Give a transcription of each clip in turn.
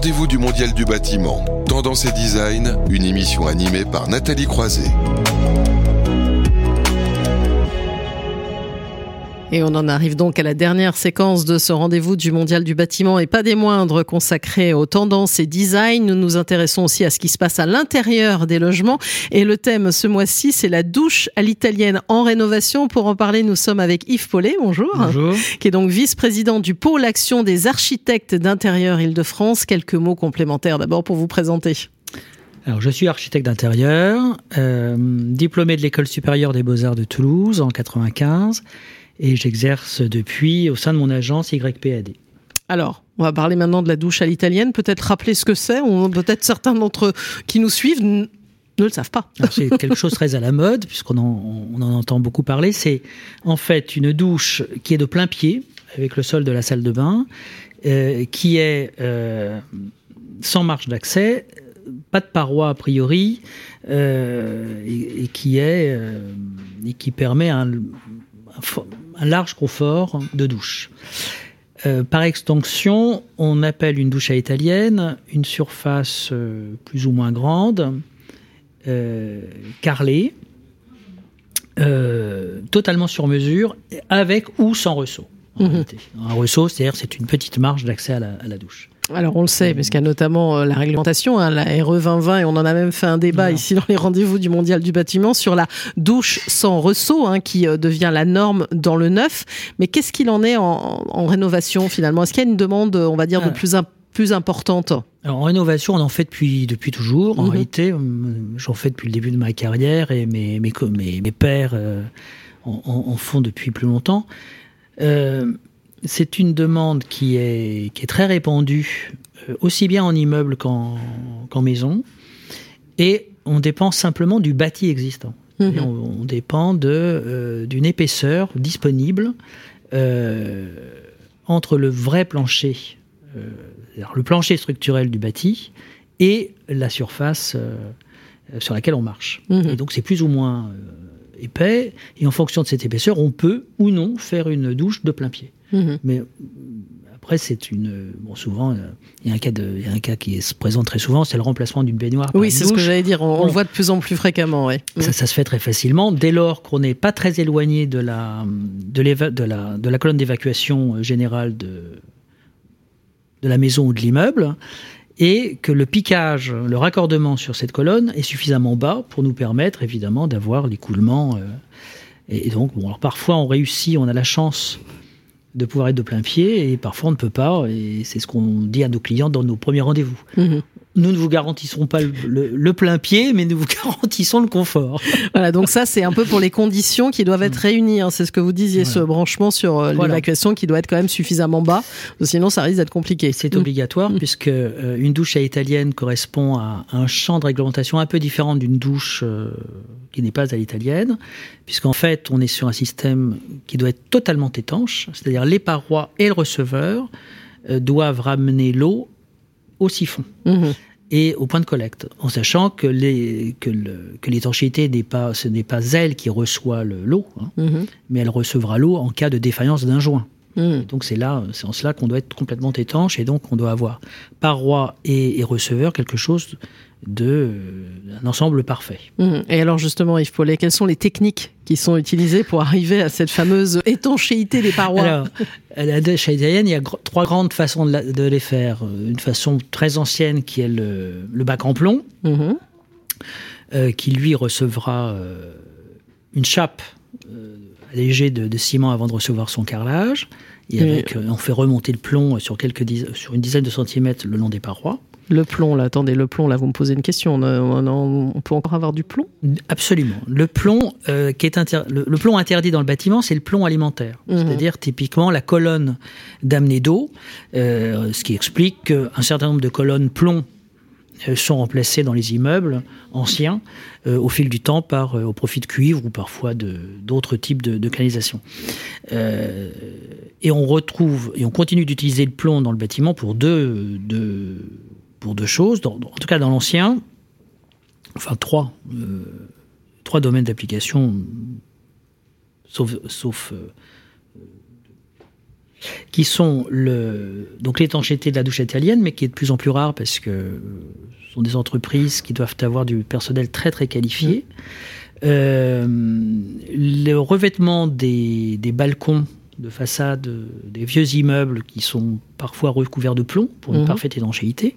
rendez-vous du Mondial du bâtiment. Tendance et design, une émission animée par Nathalie Croiset. Et on en arrive donc à la dernière séquence de ce rendez-vous du Mondial du bâtiment et pas des moindres consacré aux tendances et design. Nous nous intéressons aussi à ce qui se passe à l'intérieur des logements. Et le thème ce mois-ci, c'est la douche à l'italienne en rénovation. Pour en parler, nous sommes avec Yves Paulet, bonjour. Bonjour. Qui est donc vice-président du pôle action des architectes d'intérieur Île-de-France. Quelques mots complémentaires d'abord pour vous présenter. Alors, je suis architecte d'intérieur, euh, diplômé de l'école supérieure des beaux-arts de Toulouse en 95 et j'exerce depuis au sein de mon agence YPAD. Alors, on va parler maintenant de la douche à l'italienne. Peut-être rappeler ce que c'est. Peut-être certains d'entre eux qui nous suivent ne le savent pas. C'est quelque chose très à la mode, puisqu'on en, on en entend beaucoup parler. C'est en fait une douche qui est de plein pied, avec le sol de la salle de bain, euh, qui est euh, sans marche d'accès, pas de paroi a priori, euh, et, et, qui est et qui permet un, un large confort de douche. Euh, par extension, on appelle une douche à italienne une surface euh, plus ou moins grande, euh, carrelée, totalement sur mesure, avec ou sans ressaut. Mmh. Un ressaut, c'est-à-dire c'est une petite marge d'accès à, à la douche. Alors on le sait, parce qu'il y a notamment euh, la réglementation, hein, la RE 2020, et on en a même fait un débat non. ici dans les rendez-vous du Mondial du bâtiment sur la douche sans ressaut, hein, qui euh, devient la norme dans le neuf. Mais qu'est-ce qu'il en est en, en rénovation finalement? Est-ce qu'il y a une demande, on va dire, de plus, plus importante? Alors, en rénovation, on en fait depuis, depuis toujours. En mmh. réalité, j'en fais depuis le début de ma carrière et mes, mes, mes, mes pères euh, en, en, font depuis plus longtemps. Euh, c'est une demande qui est, qui est très répandue, euh, aussi bien en immeuble qu'en qu maison, et on dépend simplement du bâti existant. Mmh. On, on, dépend d'une euh, épaisseur disponible euh, entre le vrai plancher, euh, le plancher structurel du bâti, et la surface sur laquelle on marche. Mmh. Et donc c'est plus ou moins épais, et en fonction de cette épaisseur, on peut ou non faire une douche de plein pied. Mmh. Mais après, c'est une. Bon, souvent, il y, a un cas de, y a un cas qui se présente très souvent, c'est le remplacement d'une baignoire. Oui, c'est ce que j'allais dire. On, le voit de plus en plus fréquemment. Ouais. Ça, ça, se fait très facilement dès lors qu'on n'est pas très éloigné de la, de, de la, de la colonne d'évacuation générale de, de la maison ou de l'immeuble et que le piquage, le raccordement sur cette colonne est suffisamment bas pour nous permettre évidemment d'avoir l'écoulement. Euh, et, donc, parfois on réussit, on a la chance de pouvoir être de plein pied et parfois on ne peut pas et c'est ce qu'on dit à nos clients dans nos premiers rendez-vous. Mmh. Nous ne vous garantisserons pas le, le, le, plein pied, mais nous vous garantissons le confort. Voilà, donc ça c'est un peu pour les conditions qui doivent être réunies. Hein. C'est ce que vous disiez, voilà. ce branchement sur euh, voilà. l'évacuation qui doit être quand même suffisamment bas, sinon ça risque d'être compliqué. C'est mmh. obligatoire mmh. puisque euh, une douche à italienne correspond à un champ de réglementation un peu différent d'une douche euh, qui n'est pas à l'italienne, puisqu'en fait on est sur un système qui doit être totalement étanche, c'est-à-dire les parois et le receveur doivent ramener l'eau au siphon. Mmh. Et au point de collecte, en sachant que les que le, que l'étanchéité n'est pas ce n'est pas elle qui reçoit l'eau, hein, mmh. mais elle recevra l'eau en cas de défaillance d'un joint. Mmh. Donc c'est là, c'est en cela qu'on doit être complètement étanche et donc on doit avoir paroi et, et receveur quelque chose de un ensemble parfait. Mmh. Et alors justement, Yves Paulet, quelles sont les techniques qui sont utilisées pour arriver à cette fameuse étanchéité des parois? Alors, à la italienne, il y a gr trois grandes façons de, la, de, les faire. Une façon très ancienne qui est le, le bac en plomb, mmh. euh, qui lui recevra euh, une chape euh, allégée de, de, ciment avant de recevoir son carrelage. Et avec, mmh. on fait remonter le plomb sur, quelques sur une dizaine de centimètres le long des parois. Le plomb, là, attendez, le plomb, là, vous me posez une question. On, on, on peut encore avoir du plomb? Absolument. Le plomb, euh, qui est inter... le, le, plomb interdit dans le bâtiment, c'est le plomb alimentaire. Mmh. C'est-à-dire, typiquement, la colonne d'amener d'eau, euh, ce qui explique qu'un certain nombre de colonnes plomb euh, sont remplacées dans les immeubles anciens euh, au fil du temps par euh, au profit de cuivre ou parfois d'autres types de, de. Euh, et on retrouve et on continue d'utiliser le plomb dans le bâtiment pour deux, deux pour deux choses. En tout cas, dans l'ancien, enfin trois, euh, trois domaines d'application, sauf, euh, qui sont le, donc l'étanchéité de la douche italienne, mais qui est de plus en plus rare parce que ce sont des entreprises qui doivent avoir du personnel très très qualifié. Euh, le revêtement des, des balcons de façade des vieux immeubles qui sont parfois recouverts de plomb pour une mhm. parfaite étanchéité.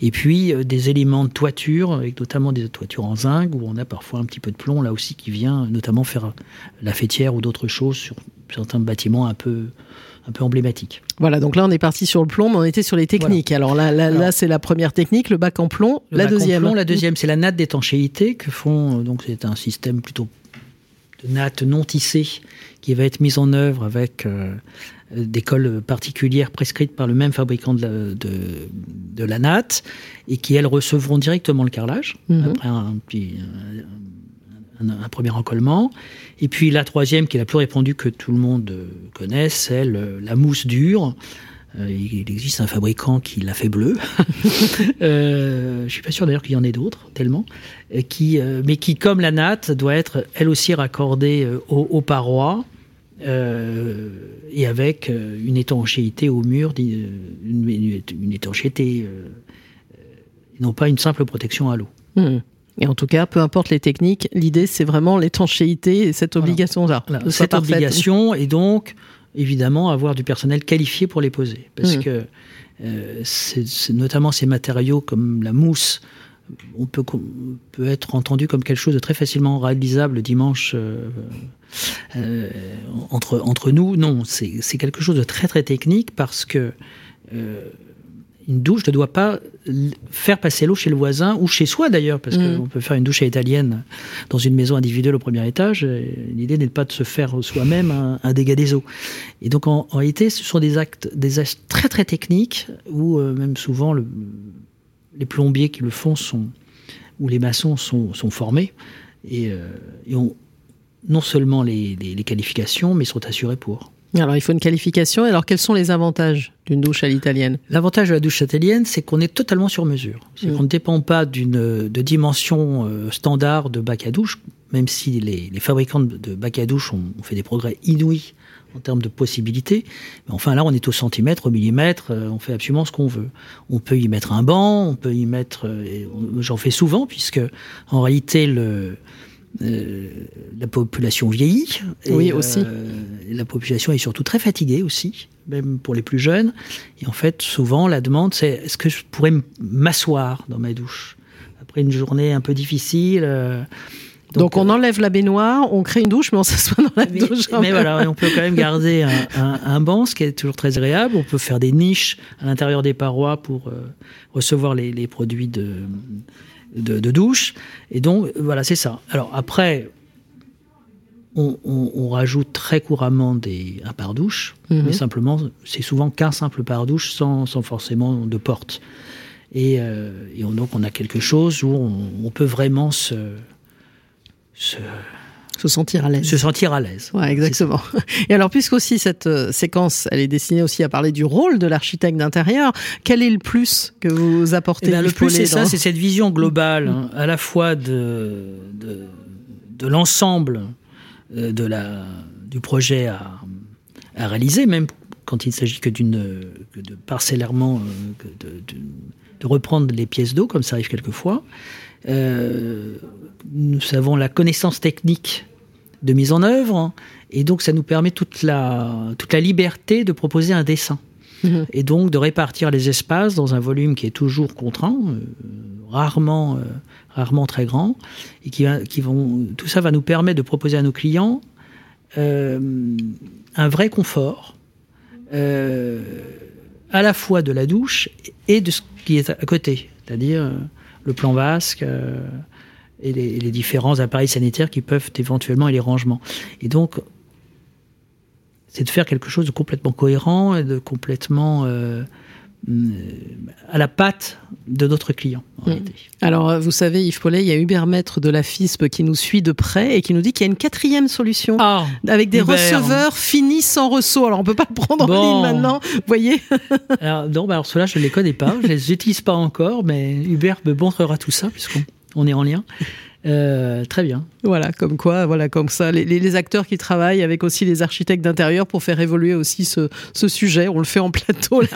Et puis euh, des éléments de toiture, avec notamment des toitures en zinc, où on a parfois un petit peu de plomb là aussi qui vient notamment faire la fêtière ou d'autres choses sur certains bâtiments un peu un peu emblématique. Voilà, donc là on est parti sur le plomb, mais on était sur les techniques. Alors là, là, c'est la première technique, le bac en plomb. la deuxième. plomb, la deuxième, c'est la natte d'étanchéité que font. Donc c'est un système plutôt de natte non tissée qui va être mise en œuvre avec euh, des cols particulières prescrites par le même fabricant de la, de, la natte et qui elles recevront directement le carrelage mhm. après un, petit, un, premier encollement. Et puis la troisième, qui est la plus répandue que tout le monde connaît, c'est la mousse dure. Euh, il existe un fabricant qui l'a fait bleu. euh, je suis pas sûr d'ailleurs qu'il y en ait d'autres, tellement. Qui, euh, mais qui, comme la natte, doit être elle aussi raccordée aux, parois. Et avec une étanchéité au mur, une, une, étanchéité, non pas une simple protection à l'eau. Mmh. Et en tout cas, peu importe les techniques, l'idée c'est vraiment l'étanchéité et cette obligation-là. Cette obligation et donc évidemment avoir du personnel qualifié pour les poser, parce mmh. que euh, notamment ces matériaux comme la mousse. On peut, peut être entendu comme quelque chose de très facilement réalisable dimanche euh, euh, entre, entre nous. Non, c'est quelque chose de très très technique parce que une douche ne doit pas faire passer l'eau chez le voisin ou chez soi d'ailleurs, parce mm. qu'on peut faire une douche à italienne dans une maison individuelle au premier étage. L'idée n'est pas de se faire soi-même un, dégât des eaux. Et donc en, réalité, ce sont des actes, des actes très très techniques où euh, même souvent le, les plombiers qui le font sont ou les maçons sont, sont formés et, euh, ont non seulement les, les qualifications, mais sont assurés pour. Alors, il faut une qualification. Alors, quels sont les avantages d'une douche à l'italienne? L'avantage de la douche italienne, c'est qu'on est totalement sur mesure. C'est mm. qu'on ne dépend pas d'une de dimension euh, standard de bac à douche, même si les, fabricants de bac à douche ont, fait des progrès inouïs en termes de possibilités. Mais enfin, là, on est au centimètre, au millimètre, euh, on fait absolument ce qu'on veut. On peut y mettre un banc, on peut y mettre... Euh, j'en fais souvent, puisque en réalité, le euh, la population vieillit. oui, aussi. Euh, la population est surtout très fatiguée aussi, même pour les plus jeunes. Et en fait, souvent, la demande, c'est est-ce que je pourrais m'asseoir dans ma douche? Après une journée un peu difficile euh, donc, on enlève la baignoire, on crée une douche, mais on s'assoit dans la douche. Mais voilà, on peut quand même garder un, banc, ce qui est toujours très agréable. On peut faire des niches à l'intérieur des parois pour recevoir les, les produits de, de, douche. Et donc, voilà, c'est ça. Alors après, on, rajoute très couramment des, un pare-douche, mhm. mais simplement, c'est souvent qu'un simple pare-douche sans, forcément de porte. Et, euh, donc, on a quelque chose où on, peut vraiment se, se se sentir à l'aise. Se sentir à l'aise. Ouais, exactement. Et alors, puisque aussi cette euh, séquence, elle est destinée aussi à parler du rôle de l'architecte d'intérieur, quel est le plus que vous apportez eh ben, Le plus, c'est ça, c'est cette vision globale, hein, à la fois de, de, l'ensemble euh, de la, du projet à, à réaliser, même quand il s'agit que d'une de parcellairement, euh, de, de, reprendre les pièces d'eau, comme ça arrive quelquefois. Euh, nous avons la connaissance technique de mise en œuvre, et donc ça nous permet toute la, toute la liberté de proposer un dessin. Mhm. Et donc de répartir les espaces dans un volume qui est toujours contraint, euh, rarement, euh, rarement très grand, et qui, qui vont, tout ça va nous permettre de proposer à nos clients un vrai confort, à la fois de la douche et de ce qui est à côté, c'est-à-dire le plan vasque euh, et, les, différents appareils sanitaires qui peuvent éventuellement et les rangements. Et donc, c'est de faire quelque chose de complètement cohérent et de complètement euh, à la patte de notre client. Mm. Alors, vous savez, Yves Paulet, il y a Hubert Maître de la FISP qui nous suit de près et qui nous dit qu'il y a une quatrième solution ah, avec des receveurs finis sans ressaut. Alors, on peut pas le prendre en ligne maintenant, vous voyez Alors, non, bah alors ceux-là, je ne les connais pas, je les utilise pas encore, mais Hubert me montrera tout ça puisqu'on on est en lien. Euh, très bien. Voilà, comme quoi, voilà, comme ça, les, les, acteurs qui travaillent avec aussi les architectes d'intérieur pour faire évoluer aussi ce, ce, sujet. On le fait en plateau, là,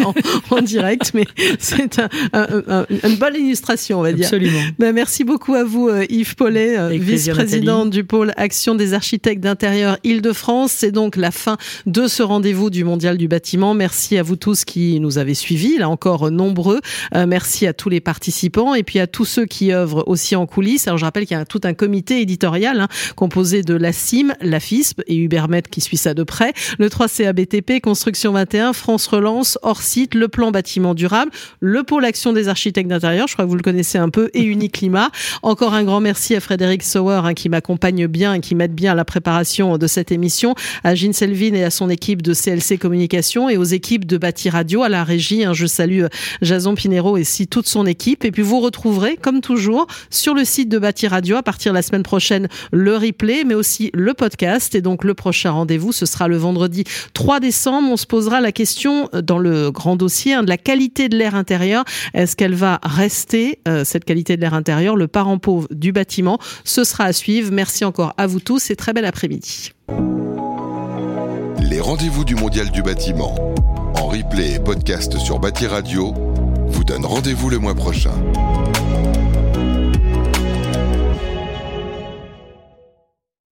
en, direct, mais c'est un, un, une bonne illustration, on va dire. Absolument. Ben, merci beaucoup à vous, euh, Yves Paulet, euh, vice-président du pôle Action des architectes d'intérieur Île-de-France. C'est donc la fin de ce rendez-vous du Mondial du bâtiment. Merci à vous tous qui nous avez suivis, là encore nombreux. merci à tous les participants et puis à tous ceux qui œuvrent aussi en coulisses. Alors, je rappelle qu'il y a tout un comité éditorial hein, composé de la CIM, la FISP et Ubermet qui suit ça de près, le 3CABTP, Construction 21, France Relance, hors site, le plan bâtiment durable, le pôle action des architectes d'intérieur, je crois que vous le connaissez un peu, et Uniclimat. Encore un grand merci à Frédéric Sauer hein, qui m'accompagne bien et qui m'aide bien à la préparation de cette émission, à Jean Selvin et à son équipe de CLC Communication et aux équipes de Bâti Radio, à la régie. Hein, je salue euh, Jason Pinero et si toute son équipe. Et puis vous retrouverez, comme toujours, sur le site de Bâti Radio à partir de la semaine prochaine le replay, mais aussi le podcast. Et donc le prochain rendez-vous, ce sera le vendredi 3 décembre. On se posera la question euh, dans le grand dossier hein, de la qualité de l'air intérieur. Est-ce qu'elle va rester, euh, cette qualité de l'air intérieur, le parent pauvre du bâtiment? Ce sera à suivre. Merci encore à vous tous et très bel après-midi. Les rendez-vous du Mondial du bâtiment, en replay et podcast sur Bâti Radio, vous donnent rendez-vous le mois prochain.